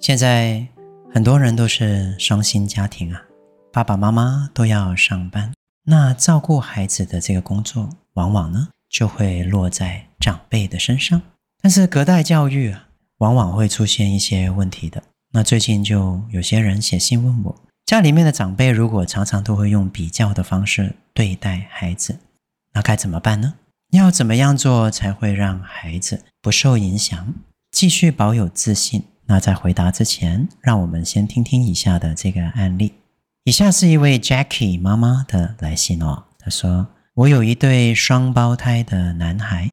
现在很多人都是双薪家庭啊，爸爸妈妈都要上班，那照顾孩子的这个工作，往往呢就会落在长辈的身上。但是隔代教育啊，往往会出现一些问题的。那最近就有些人写信问我，家里面的长辈如果常常都会用比较的方式对待孩子，那该怎么办呢？要怎么样做才会让孩子不受影响，继续保有自信？那在回答之前，让我们先听听以下的这个案例。以下是一位 Jackie 妈妈的来信哦。她说：“我有一对双胞胎的男孩，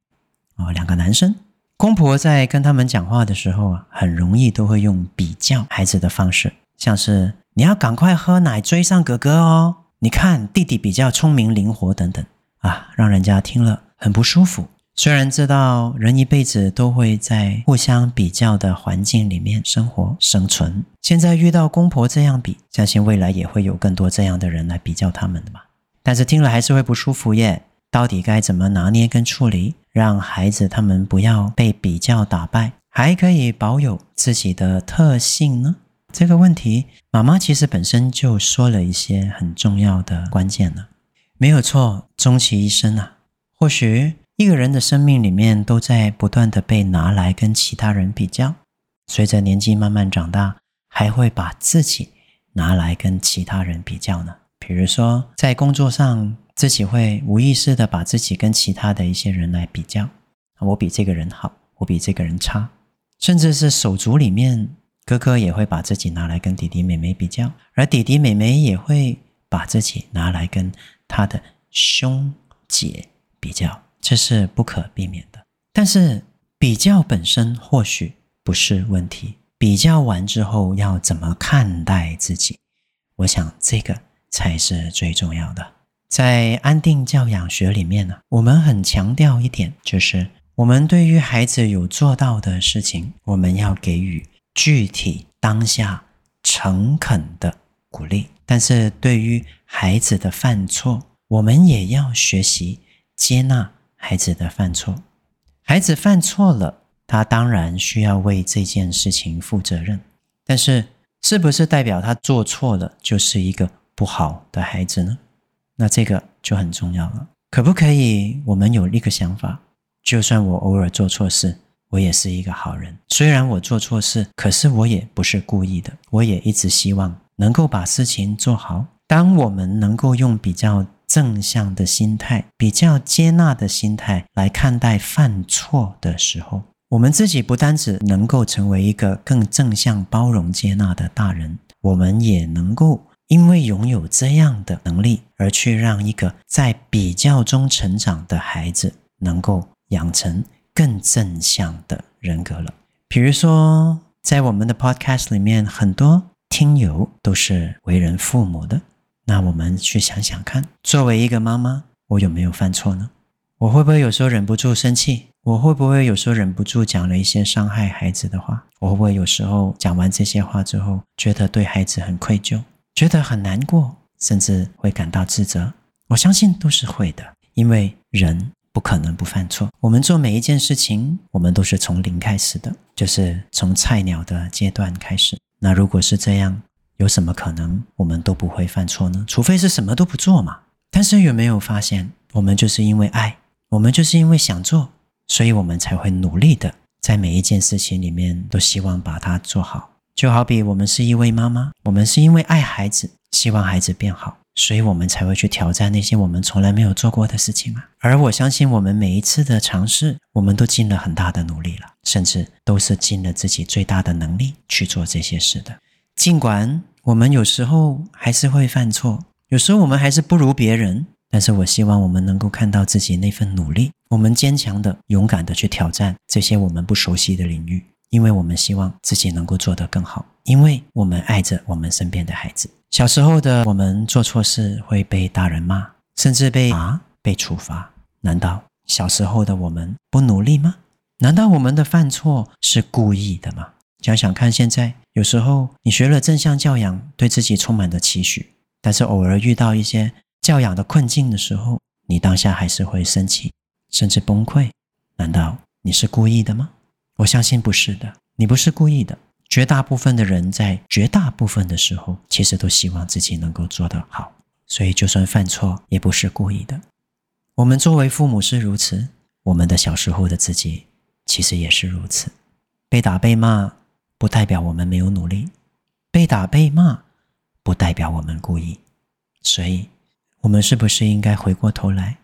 哦，两个男生。公婆在跟他们讲话的时候啊，很容易都会用比较孩子的方式，像是你要赶快喝奶追上哥哥哦，你看弟弟比较聪明灵活等等啊，让人家听了很不舒服。”虽然知道人一辈子都会在互相比较的环境里面生活生存，现在遇到公婆这样比，相信未来也会有更多这样的人来比较他们的吧。但是听了还是会不舒服耶。到底该怎么拿捏跟处理，让孩子他们不要被比较打败，还可以保有自己的特性呢？这个问题，妈妈其实本身就说了一些很重要的关键了。没有错，终其一生啊，或许。一个人的生命里面都在不断的被拿来跟其他人比较，随着年纪慢慢长大，还会把自己拿来跟其他人比较呢。比如说在工作上，自己会无意识的把自己跟其他的一些人来比较，我比这个人好，我比这个人差，甚至是手足里面，哥哥也会把自己拿来跟弟弟妹妹比较，而弟弟妹妹也会把自己拿来跟他的兄姐比较。这是不可避免的，但是比较本身或许不是问题。比较完之后要怎么看待自己？我想这个才是最重要的。在安定教养学里面呢，我们很强调一点，就是我们对于孩子有做到的事情，我们要给予具体当下诚恳的鼓励；但是对于孩子的犯错，我们也要学习接纳。孩子的犯错，孩子犯错了，他当然需要为这件事情负责任。但是，是不是代表他做错了就是一个不好的孩子呢？那这个就很重要了。可不可以，我们有一个想法，就算我偶尔做错事，我也是一个好人。虽然我做错事，可是我也不是故意的，我也一直希望能够把事情做好。当我们能够用比较正向的心态，比较接纳的心态来看待犯错的时候，我们自己不单只能够成为一个更正向、包容、接纳的大人，我们也能够因为拥有这样的能力，而去让一个在比较中成长的孩子能够养成更正向的人格了。比如说，在我们的 Podcast 里面，很多听友都是为人父母的。那我们去想想看，作为一个妈妈，我有没有犯错呢？我会不会有时候忍不住生气？我会不会有时候忍不住讲了一些伤害孩子的话？我会不会有时候讲完这些话之后，觉得对孩子很愧疚，觉得很难过，甚至会感到自责？我相信都是会的，因为人不可能不犯错。我们做每一件事情，我们都是从零开始的，就是从菜鸟的阶段开始。那如果是这样，有什么可能我们都不会犯错呢？除非是什么都不做嘛。但是有没有发现，我们就是因为爱，我们就是因为想做，所以我们才会努力的在每一件事情里面都希望把它做好。就好比我们是一位妈妈，我们是因为爱孩子，希望孩子变好，所以我们才会去挑战那些我们从来没有做过的事情嘛。而我相信，我们每一次的尝试，我们都尽了很大的努力了，甚至都是尽了自己最大的能力去做这些事的。尽管我们有时候还是会犯错，有时候我们还是不如别人，但是我希望我们能够看到自己那份努力，我们坚强的、勇敢的去挑战这些我们不熟悉的领域，因为我们希望自己能够做得更好，因为我们爱着我们身边的孩子。小时候的我们做错事会被大人骂，甚至被罚、被处罚。难道小时候的我们不努力吗？难道我们的犯错是故意的吗？想想看，现在有时候你学了正向教养，对自己充满了期许，但是偶尔遇到一些教养的困境的时候，你当下还是会生气，甚至崩溃。难道你是故意的吗？我相信不是的，你不是故意的。绝大部分的人在绝大部分的时候，其实都希望自己能够做得好，所以就算犯错，也不是故意的。我们作为父母是如此，我们的小时候的自己其实也是如此。被打被骂，不代表我们没有努力；被打被骂，不代表我们故意。所以，我们是不是应该回过头来，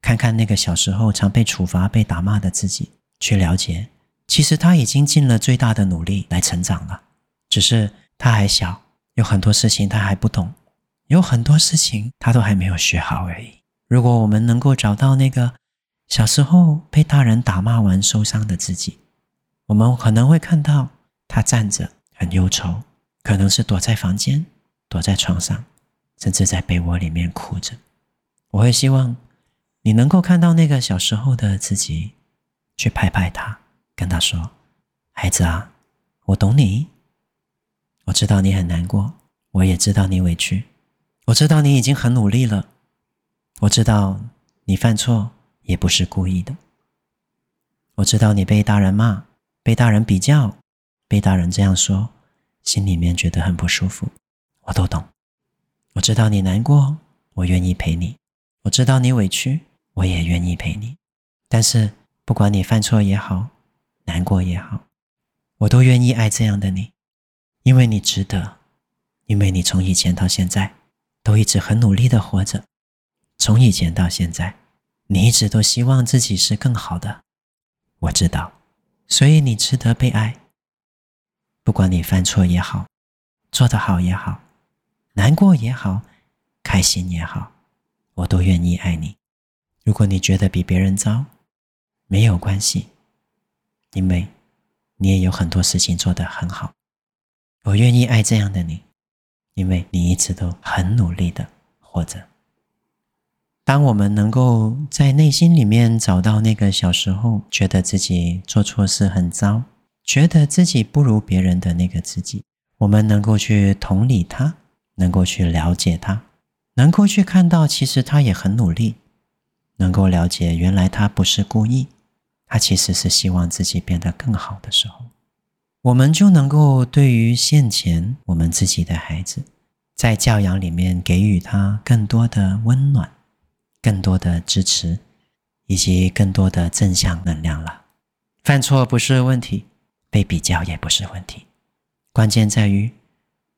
看看那个小时候常被处罚、被打骂的自己，去了解？其实他已经尽了最大的努力来成长了，只是他还小，有很多事情他还不懂，有很多事情他都还没有学好而已。如果我们能够找到那个小时候被大人打骂完受伤的自己，我们可能会看到他站着很忧愁，可能是躲在房间、躲在床上，甚至在被窝里面哭着。我会希望你能够看到那个小时候的自己，去拍拍他。跟他说：“孩子啊，我懂你，我知道你很难过，我也知道你委屈，我知道你已经很努力了，我知道你犯错也不是故意的，我知道你被大人骂，被大人比较，被大人这样说，心里面觉得很不舒服，我都懂。我知道你难过，我愿意陪你；我知道你委屈，我也愿意陪你。但是不管你犯错也好。”难过也好，我都愿意爱这样的你，因为你值得，因为你从以前到现在都一直很努力的活着，从以前到现在，你一直都希望自己是更好的，我知道，所以你值得被爱。不管你犯错也好，做得好也好，难过也好，开心也好，我都愿意爱你。如果你觉得比别人糟，没有关系。因为你也有很多事情做得很好，我愿意爱这样的你，因为你一直都很努力的活着。当我们能够在内心里面找到那个小时候觉得自己做错事很糟，觉得自己不如别人的那个自己，我们能够去同理他，能够去了解他，能够去看到其实他也很努力，能够了解原来他不是故意。他其实是希望自己变得更好的时候，我们就能够对于现前我们自己的孩子，在教养里面给予他更多的温暖、更多的支持，以及更多的正向能量了。犯错不是问题，被比较也不是问题，关键在于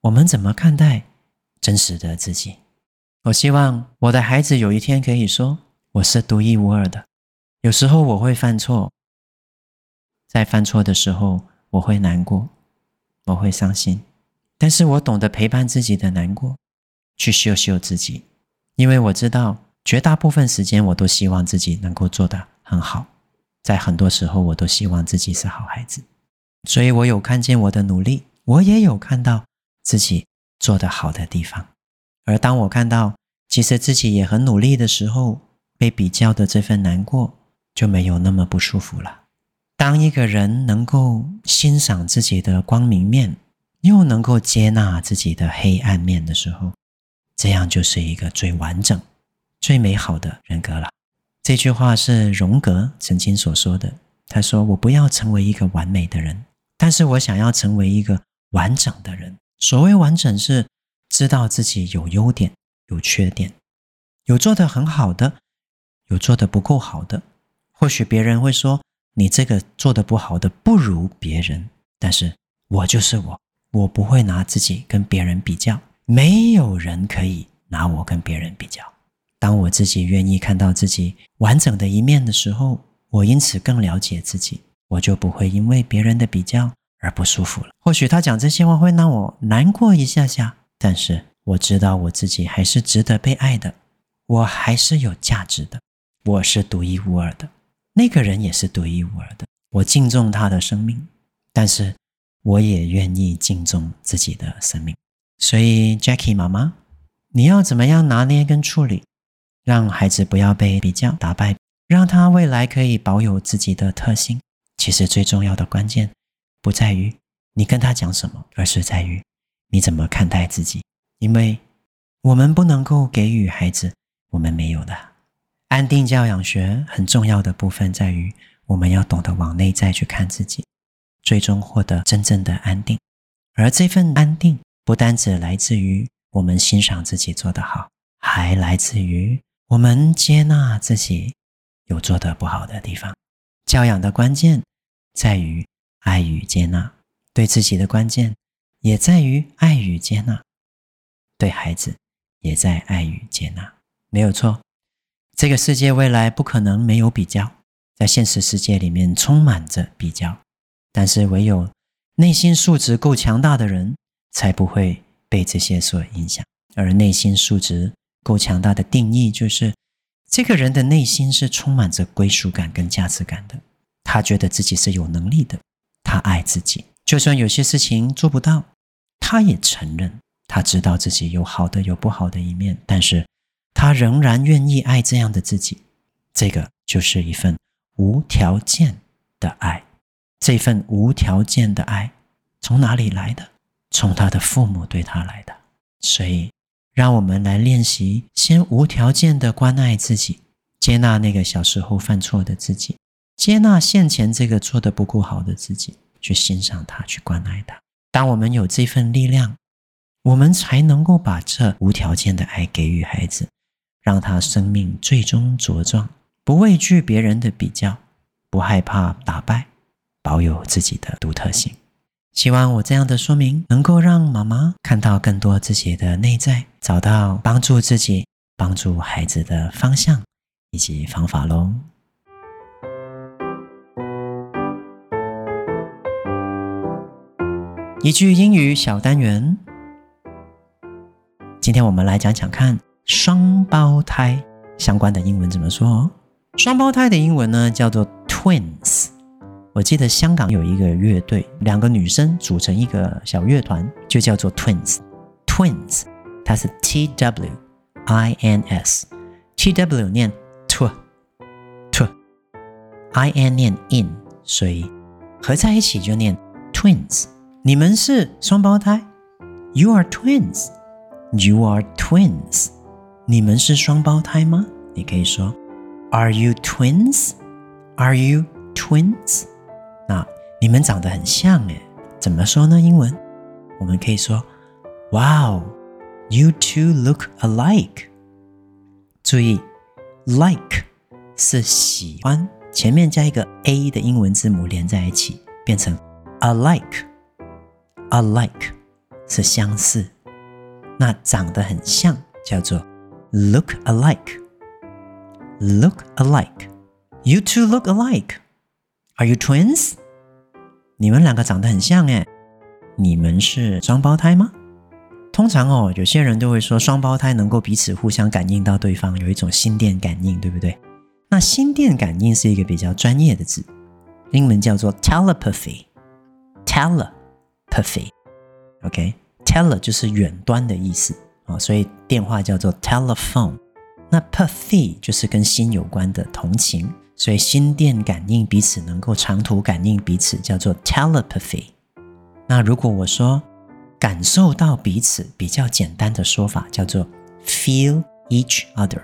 我们怎么看待真实的自己。我希望我的孩子有一天可以说：“我是独一无二的。”有时候我会犯错，在犯错的时候我会难过，我会伤心，但是我懂得陪伴自己的难过，去修修自己，因为我知道绝大部分时间我都希望自己能够做得很好，在很多时候我都希望自己是好孩子，所以我有看见我的努力，我也有看到自己做得好的地方，而当我看到其实自己也很努力的时候，被比较的这份难过。就没有那么不舒服了。当一个人能够欣赏自己的光明面，又能够接纳自己的黑暗面的时候，这样就是一个最完整、最美好的人格了。这句话是荣格曾经所说的。他说：“我不要成为一个完美的人，但是我想要成为一个完整的人。所谓完整，是知道自己有优点、有缺点，有做得很好的，有做得不够好的。”或许别人会说你这个做得不好的不如别人，但是我就是我，我不会拿自己跟别人比较，没有人可以拿我跟别人比较。当我自己愿意看到自己完整的一面的时候，我因此更了解自己，我就不会因为别人的比较而不舒服了。或许他讲这些话会让我难过一下下，但是我知道我自己还是值得被爱的，我还是有价值的，我是独一无二的。那个人也是独一无二的，我敬重他的生命，但是我也愿意敬重自己的生命。所以，Jackie 妈妈，你要怎么样拿捏跟处理，让孩子不要被比较打败，让他未来可以保有自己的特性？其实最重要的关键不在于你跟他讲什么，而是在于你怎么看待自己。因为我们不能够给予孩子我们没有的。安定教养学很重要的部分在于，我们要懂得往内在去看自己，最终获得真正的安定。而这份安定，不单只来自于我们欣赏自己做得好，还来自于我们接纳自己有做得不好的地方。教养的关键在于爱与接纳，对自己的关键也在于爱与接纳。对孩子也在爱与接纳，没有错。这个世界未来不可能没有比较，在现实世界里面充满着比较，但是唯有内心素质够强大的人，才不会被这些所影响。而内心素质够强大的定义，就是这个人的内心是充满着归属感跟价值感的。他觉得自己是有能力的，他爱自己，就算有些事情做不到，他也承认。他知道自己有好的有不好的一面，但是他仍然愿意爱这样的自己。这个就是一份无条件的爱。这份无条件的爱从哪里来的？从他的父母对他来的。所以，让我们来练习，先无条件的关爱自己，接纳那个小时候犯错的自己，接纳现前这个做得不够好的自己，去欣赏他，去关爱他。当我们有这份力量。我们才能够把这无条件的爱给予孩子，让他生命最终茁壮，不畏惧别人的比较，不害怕打败，保有自己的独特性。希望我这样的说明能够让妈妈看到更多自己的内在，找到帮助自己、帮助孩子的方向以及方法喽。一句英语小单元。今天我们来讲讲看双胞胎相关的英文怎么说。双胞胎的英文呢叫做 twins。我记得香港有一个乐队，两个女生组成一个小乐团，就叫做 twins。twins，它是 T W I N S，T W 念 t，t，I N 念 in，所以合在一起就念 twins。你们是双胞胎？You are twins。You are twins，你们是双胞胎吗？你可以说，Are you twins？Are you twins？那你们长得很像诶，怎么说呢？英文我们可以说，Wow，you two look alike。注意，like 是喜欢，前面加一个 a 的英文字母连在一起，变成 Alike 是相似。那长得很像，叫做 look alike。look alike。You two look alike。Are you twins？你们两个长得很像诶，你们是双胞胎吗？通常哦，有些人都会说双胞胎能够彼此互相感应到对方，有一种心电感应，对不对？那心电感应是一个比较专业的字，英文叫做 telepathy，tele。telepathy。OK。Tele 就是远端的意思啊，所以电话叫做 telephone。那 pathy 就是跟心有关的同情，所以心电感应彼此能够长途感应彼此叫做 telepathy。那如果我说感受到彼此，比较简单的说法叫做 feel each other。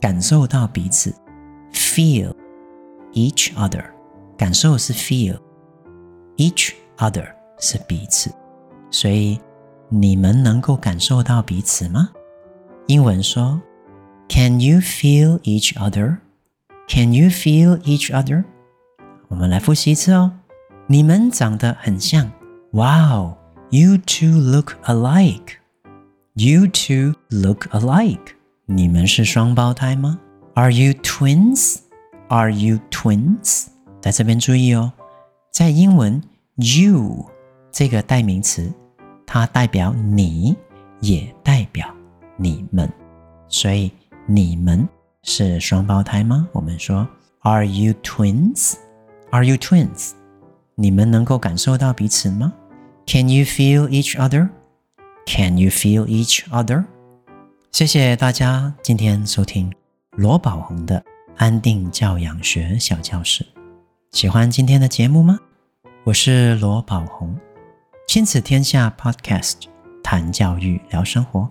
感受到彼此，feel each other。感受是 feel，each other 是彼此，所以。你们能够感受到彼此吗？英文说，Can you feel each other? Can you feel each other? 我们来复习一次哦。你们长得很像。Wow, you two look alike. You two look alike. 你们是双胞胎吗？Are you twins? Are you twins? 在这边注意哦，在英文，you 这个代名词。它代表你，也代表你们，所以你们是双胞胎吗？我们说，Are you twins? Are you twins? 你们能够感受到彼此吗？Can you feel each other? Can you feel each other? 谢谢大家今天收听罗宝红的安定教养学小教室。喜欢今天的节目吗？我是罗宝红，亲子天下 Podcast 谈教育聊生活，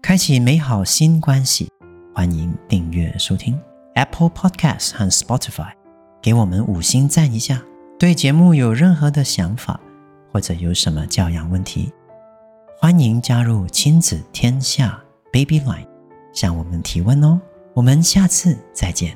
开启美好新关系。欢迎订阅收听 Apple Podcast 和 Spotify，给我们五星赞一下。对节目有任何的想法，或者有什么教养问题，欢迎加入亲子天下 Baby Line，向我们提问哦。我们下次再见。